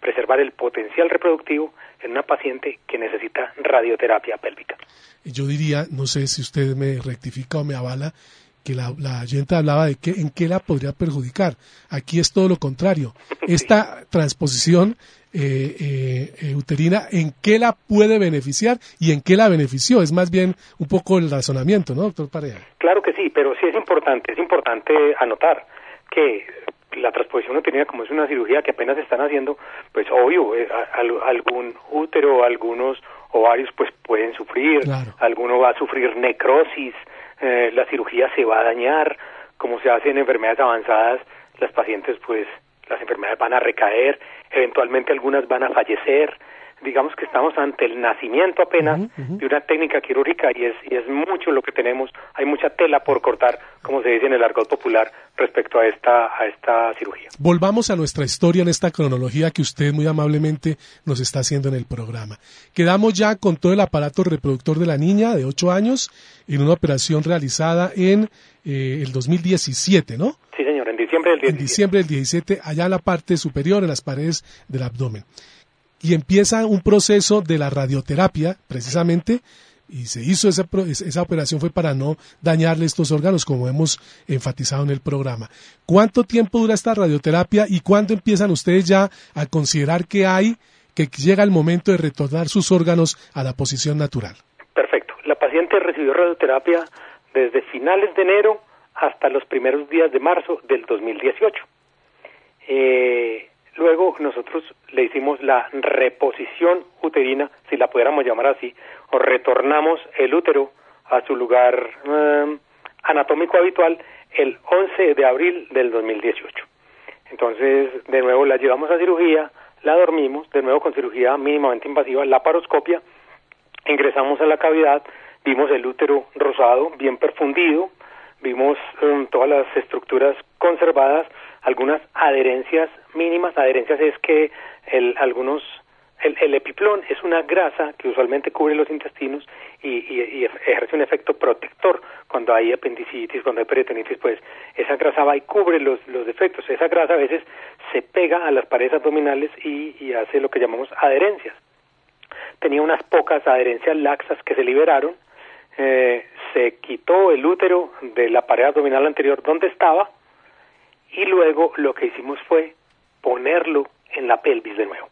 preservar el potencial reproductivo en una paciente que necesita radioterapia pélvica. Yo diría, no sé si usted me rectifica o me avala, que la, la gente hablaba de que en qué la podría perjudicar. Aquí es todo lo contrario. Esta transposición eh, eh, eh, uterina, ¿en qué la puede beneficiar y en qué la benefició? Es más bien un poco el razonamiento, ¿no, doctor Pareja? Claro que sí, pero sí es importante, es importante anotar que la transposición uterina, como es una cirugía que apenas están haciendo, pues obvio, eh, algún útero, algunos ovarios pues pueden sufrir, alguno va a sufrir necrosis, eh, la cirugía se va a dañar, como se hace en enfermedades avanzadas, las pacientes pues las enfermedades van a recaer, eventualmente algunas van a fallecer, digamos que estamos ante el nacimiento apenas de una técnica quirúrgica y es, y es mucho lo que tenemos, hay mucha tela por cortar, como se dice en el argot popular, respecto a esta, a esta cirugía. Volvamos a nuestra historia en esta cronología que usted muy amablemente nos está haciendo en el programa. Quedamos ya con todo el aparato reproductor de la niña de 8 años en una operación realizada en eh, el 2017, ¿no? Sí, señor, en diciembre del 17. En diciembre del 17, allá en la parte superior, en las paredes del abdomen y empieza un proceso de la radioterapia, precisamente, y se hizo esa, esa operación fue para no dañarle estos órganos, como hemos enfatizado en el programa. ¿Cuánto tiempo dura esta radioterapia y cuándo empiezan ustedes ya a considerar que hay, que llega el momento de retornar sus órganos a la posición natural? Perfecto. La paciente recibió radioterapia desde finales de enero hasta los primeros días de marzo del 2018. Eh, Luego nosotros le hicimos la reposición uterina, si la pudiéramos llamar así, o retornamos el útero a su lugar em, anatómico habitual el 11 de abril del 2018. Entonces, de nuevo la llevamos a cirugía, la dormimos, de nuevo con cirugía mínimamente invasiva, la paroscopia, ingresamos a la cavidad, vimos el útero rosado, bien perfundido, vimos em, todas las estructuras conservadas, algunas adherencias mínimas. Adherencias es que el, algunos el, epiplón es una grasa que usualmente cubre los intestinos y, y, ejerce un efecto protector cuando hay apendicitis, cuando hay peritonitis, pues esa grasa va y cubre los, los defectos. Esa grasa a veces se pega a las paredes abdominales y, y hace lo que llamamos adherencias. Tenía unas pocas adherencias laxas que se liberaron, eh, se quitó el útero de la pared abdominal anterior donde estaba, y luego lo que hicimos fue ponerlo en la pelvis de nuevo.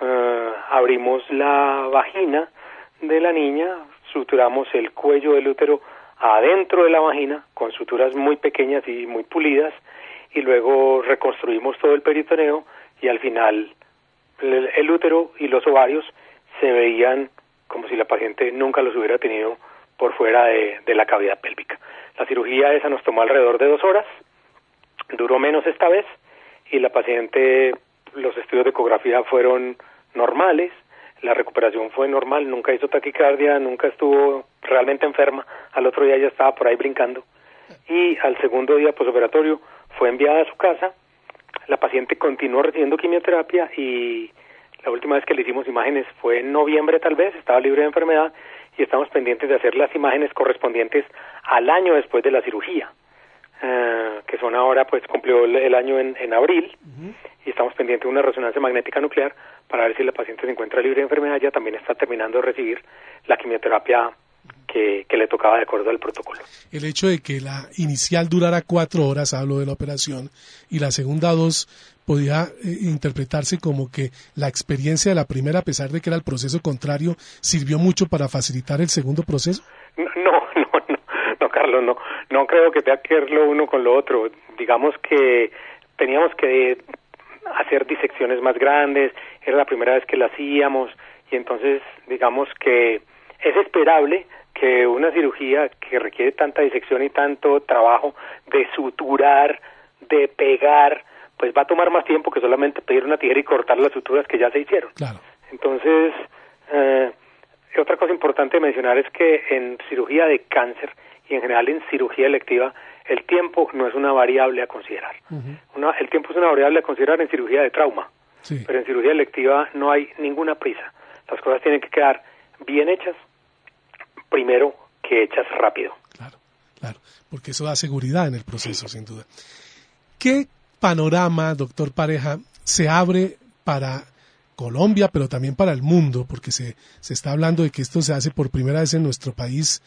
Uh, abrimos la vagina de la niña, suturamos el cuello del útero adentro de la vagina con suturas muy pequeñas y muy pulidas y luego reconstruimos todo el peritoneo y al final el, útero y los ovarios se veían como si la paciente nunca los hubiera tenido por fuera de, de la cavidad pélvica. La cirugía esa nos tomó alrededor de dos horas, duró menos esta vez y la paciente, los estudios de ecografía fueron normales, la recuperación fue normal, nunca hizo taquicardia, nunca estuvo realmente enferma, al otro día ya estaba por ahí brincando. Y al segundo día posoperatorio fue enviada a su casa, la paciente continuó recibiendo quimioterapia y la última vez que le hicimos imágenes fue en noviembre tal vez, estaba libre de enfermedad y estamos pendientes de hacer las imágenes correspondientes al año después de la cirugía, eh, que son ahora, pues cumplió el, año en, en abril y estamos pendientes de una resonancia magnética nuclear para ver si la paciente se encuentra libre de enfermedad, ya también está terminando de recibir la quimioterapia que, le tocaba de acuerdo al protocolo. El hecho de que la inicial durara cuatro horas, hablo de la operación, y la segunda dos podía eh, interpretarse como que la experiencia de la primera, a pesar de que era el proceso contrario, sirvió mucho para facilitar el segundo proceso? No, Carlos, no, no creo que tenga que ver lo uno con lo otro. Digamos que teníamos que hacer disecciones más grandes, era la primera vez que la hacíamos, y entonces digamos que es esperable que una cirugía que requiere tanta disección y tanto trabajo de suturar, de pegar, pues va a tomar más tiempo que solamente pedir una tijera y cortar las suturas que ya se hicieron. Claro. Entonces, eh, otra cosa importante mencionar es que en cirugía de cáncer y en general en cirugía electiva, el tiempo no es una variable a considerar. el tiempo es una variable a considerar en cirugía de trauma, pero en cirugía electiva no hay ninguna prisa. Las cosas tienen que quedar bien hechas primero que hechas rápido. Claro, claro, porque eso da seguridad en el proceso, sin duda. ¿Qué panorama, doctor Pareja, se abre para Colombia, pero también para el mundo, porque se, se está hablando de que esto se hace por primera vez en nuestro país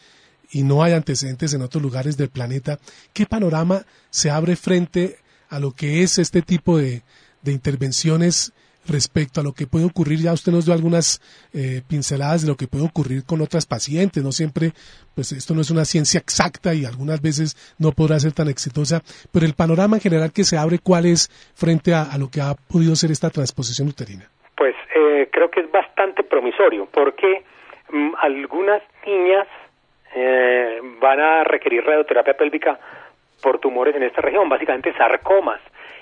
y no hay antecedentes en otros lugares del planeta. ¿Qué panorama se abre frente a lo que es este tipo de, de intervenciones respecto a lo que puede ocurrir. Ya usted nos dio algunas eh, pinceladas de lo que puede ocurrir con otras pacientes. No siempre, pues esto no es una ciencia exacta y algunas veces no podrá ser tan exitosa, pero el panorama en general que se abre, ¿cuál es frente a, lo que ha podido ser esta transposición uterina? Pues eh, creo que es bastante promisorio, porque mm, algunas niñas eh, van a requerir radioterapia pélvica por tumores en esta región, básicamente sarcomas,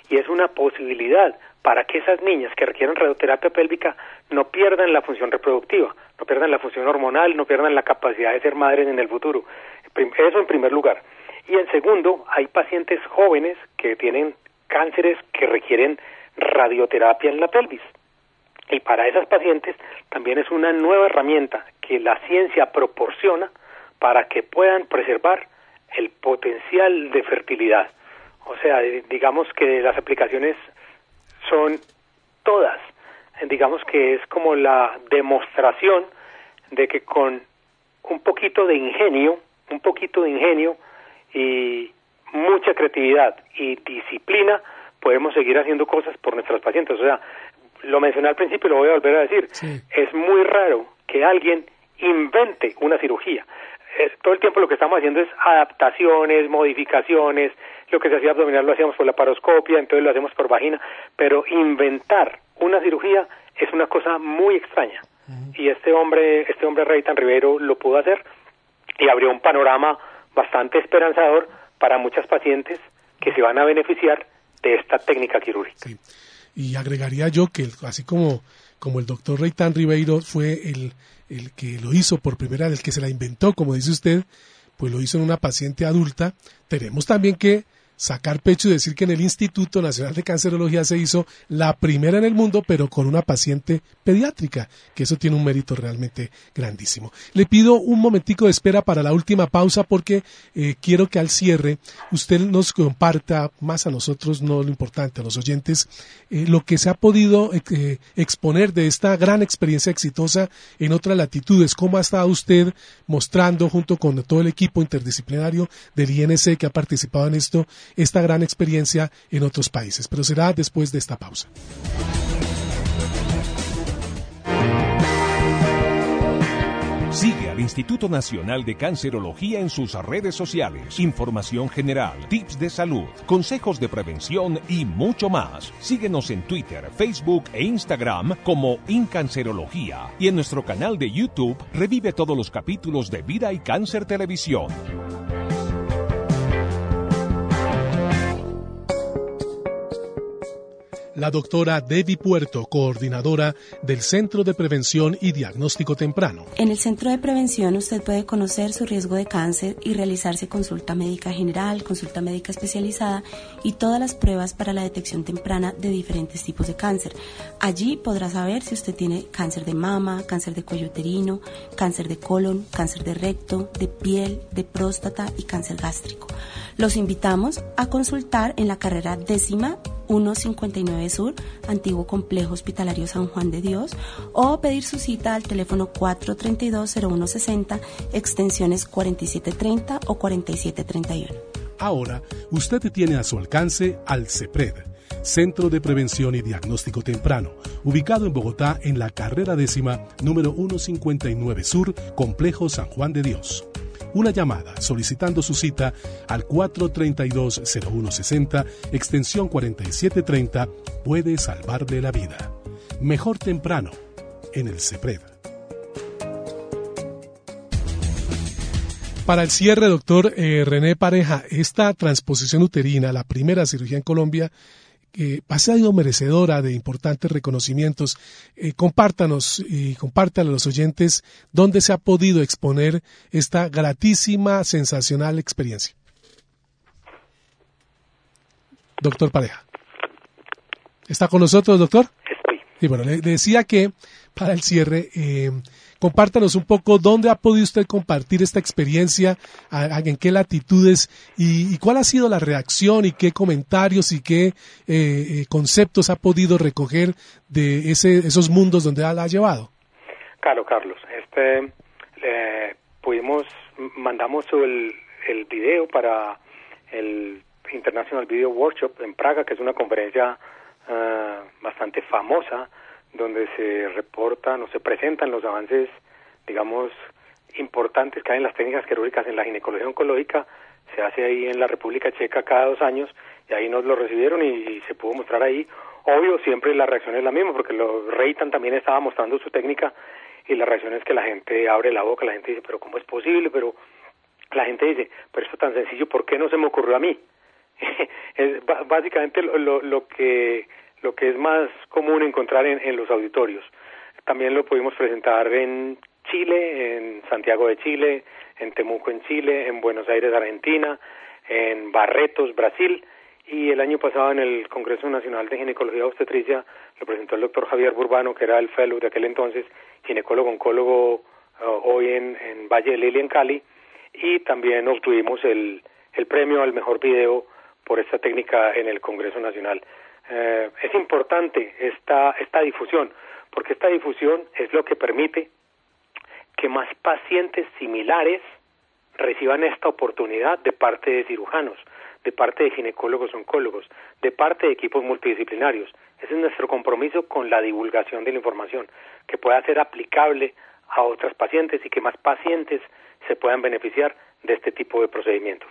y es una posibilidad para que esas niñas que requieren radioterapia pélvica no pierdan la función reproductiva, no pierdan la función hormonal, no pierdan la capacidad de ser madres en el futuro. Eso en primer lugar. Y en segundo, hay pacientes jóvenes que tienen cánceres que requieren radioterapia en la pelvis. Y para esas pacientes también es una nueva herramienta que la ciencia proporciona para que puedan preservar el potencial de fertilidad. O sea, digamos que las aplicaciones son todas. Digamos que es como la demostración de que con un poquito de ingenio, un poquito de ingenio y mucha creatividad y disciplina, podemos seguir haciendo cosas por nuestros pacientes. O sea, lo mencioné al principio y lo voy a volver a decir. Es muy raro que alguien invente una cirugía. Todo el tiempo lo que estamos haciendo es adaptaciones, modificaciones, lo que se hacía abdominal lo hacíamos por la paroscopia, entonces lo hacemos por vagina, pero inventar una cirugía es una cosa muy extraña. Y este hombre, este hombre Reitan Rivero lo pudo hacer y abrió un panorama bastante esperanzador para muchas pacientes que se van a beneficiar de esta técnica quirúrgica. Y agregaría yo que así como, como el doctor Reitan Ribeiro fue el, el que lo hizo por primera vez, el que se la inventó, como dice usted, pues lo hizo en una paciente adulta, tenemos también que sacar pecho y decir que en el Instituto Nacional de Cancerología se hizo la primera en el mundo, pero con una paciente pediátrica, que eso tiene un mérito realmente grandísimo. Le pido un momentico de espera para la última pausa porque eh, quiero que al cierre usted nos comparta más a nosotros, no lo importante, a los oyentes, eh, lo que se ha podido eh, exponer de esta gran experiencia exitosa en otras latitudes, cómo ha estado usted mostrando junto con todo el equipo interdisciplinario del INC que ha participado en esto, esta gran experiencia en otros países. Pero será después de esta pausa. Sigue al Instituto Nacional de Cancerología en sus redes sociales. Información general, tips de salud, consejos de prevención y mucho más. Síguenos en Twitter, Facebook e Instagram como Incancerología y en nuestro canal de YouTube revive todos los capítulos de Vida y Cáncer Televisión. La doctora Debbie Puerto, coordinadora del Centro de Prevención y Diagnóstico Temprano. En el Centro de Prevención usted puede conocer su riesgo de cáncer y realizarse consulta médica general, consulta médica especializada y todas las pruebas para la detección temprana de diferentes tipos de cáncer. Allí podrá saber si usted tiene cáncer de mama, cáncer de cuello uterino, cáncer de colon, cáncer de recto, de piel, de próstata y cáncer gástrico. Los invitamos a consultar en la carrera décima 159 Sur, antiguo complejo hospitalario San Juan de Dios, o pedir su cita al teléfono 432-0160, extensiones 4730 o 4731. Ahora, usted tiene a su alcance al CEPRED, Centro de Prevención y Diagnóstico Temprano, ubicado en Bogotá en la carrera décima número 159 Sur, Complejo San Juan de Dios una llamada solicitando su cita al 432-0160, extensión 4730, puede salvarle la vida. Mejor temprano, en el CEPRED. Para el cierre, doctor eh, René Pareja, esta transposición uterina, la primera cirugía en Colombia, que ha sido merecedora de importantes reconocimientos. Eh, compártanos y compártale a los oyentes dónde se ha podido exponer esta gratísima, sensacional experiencia. Doctor Pareja. ¿Está con nosotros, doctor? Sí, bueno, le, decía que para el cierre, eh, compártanos un poco dónde ha podido usted compartir esta experiencia, en qué latitudes y, cuál ha sido la reacción y qué comentarios y qué eh, eh, conceptos ha podido recoger de ese, esos mundos donde la ha llevado. Claro, Carlos. Este, pudimos, mandamos el, el video para el International Video Workshop en Praga, que es una conferencia uh, bastante famosa donde se reportan o se presentan los avances, digamos, importantes que hay en las técnicas quirúrgicas en la ginecología oncológica. Se hace ahí en la República Checa cada dos años y ahí nos lo recibieron y, se pudo mostrar ahí. Obvio, siempre la reacción es la misma porque lo Reitan también estaba mostrando su técnica y la reacción es que la gente abre la boca, la gente dice, pero ¿cómo es posible? Pero la gente dice, pero esto tan sencillo, ¿por qué no se me ocurrió a mí? (laughs) es básicamente lo, lo, que lo que es más común encontrar en, en los auditorios. También lo pudimos presentar en Chile, en Santiago de Chile, en Temuco en Chile, en Buenos Aires, Argentina, en Barretos, Brasil, y el año pasado en el Congreso Nacional de Ginecología y Obstetricia lo presentó el doctor Javier Burbano, que era el fellow de aquel entonces, ginecólogo oncólogo uh, hoy en, Valle de Lili, en Cali, y también obtuvimos el premio al mejor video por esta técnica en el Congreso Nacional. Eh, es importante esta, esta difusión, porque esta difusión es lo que permite que más pacientes similares reciban esta oportunidad de parte de cirujanos, de parte de ginecólogos oncólogos, de parte de equipos multidisciplinarios. Ese es nuestro compromiso con la divulgación de la información, que pueda ser aplicable a otras pacientes y que más pacientes se puedan beneficiar de este tipo de procedimiento.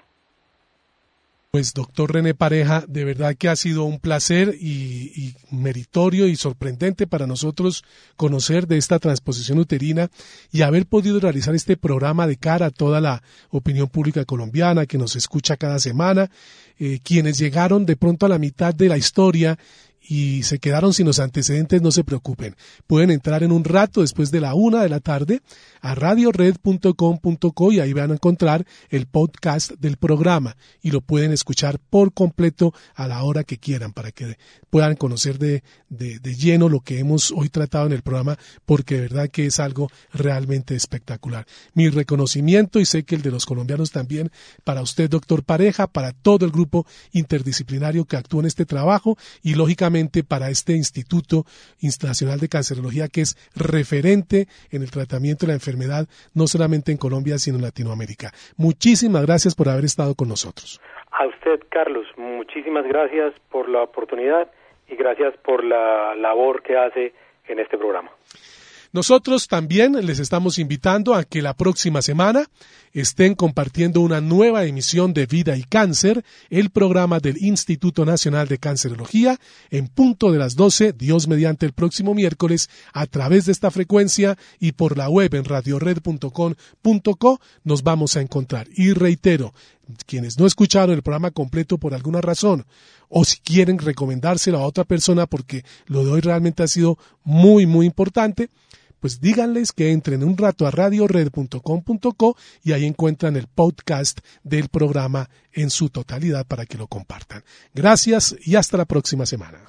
Pues doctor René Pareja, de verdad que ha sido un placer y, meritorio y sorprendente para nosotros conocer de esta transposición uterina y haber podido realizar este programa de cara a toda la opinión pública colombiana que nos escucha cada semana, eh, quienes llegaron de pronto a la mitad de la historia y se quedaron sin los antecedentes, no se preocupen. Pueden entrar en un rato después de la una de la tarde a radiored.com.co y ahí van a encontrar el podcast del programa y lo pueden escuchar por completo a la hora que quieran para que puedan conocer de, de, de lleno lo que hemos hoy tratado en el programa porque de verdad que es algo realmente espectacular. Mi reconocimiento y sé que el de los colombianos también para usted, doctor Pareja, para todo el grupo interdisciplinario que actúa en este trabajo y lógicamente para este Instituto Nacional de Cancerología que es referente en el tratamiento de la enfermedad, no solamente en Colombia, sino en Latinoamérica. Muchísimas gracias por haber estado con nosotros. A usted, Carlos, muchísimas gracias por la oportunidad y gracias por la labor que hace en este programa. Nosotros también les estamos invitando a que la próxima semana estén compartiendo una nueva emisión de Vida y Cáncer, el programa del Instituto Nacional de Cancerología, en punto de las 12, Dios mediante el próximo miércoles, a través de esta frecuencia y por la web en radiored.com.co nos vamos a encontrar. Y reitero, quienes no escucharon el programa completo por alguna razón, o si quieren recomendárselo a otra persona porque lo de hoy realmente ha sido muy, muy importante, pues díganles que entren un rato a radiored.com.co y ahí encuentran el podcast del programa en su totalidad para que lo compartan. Gracias y hasta la próxima semana.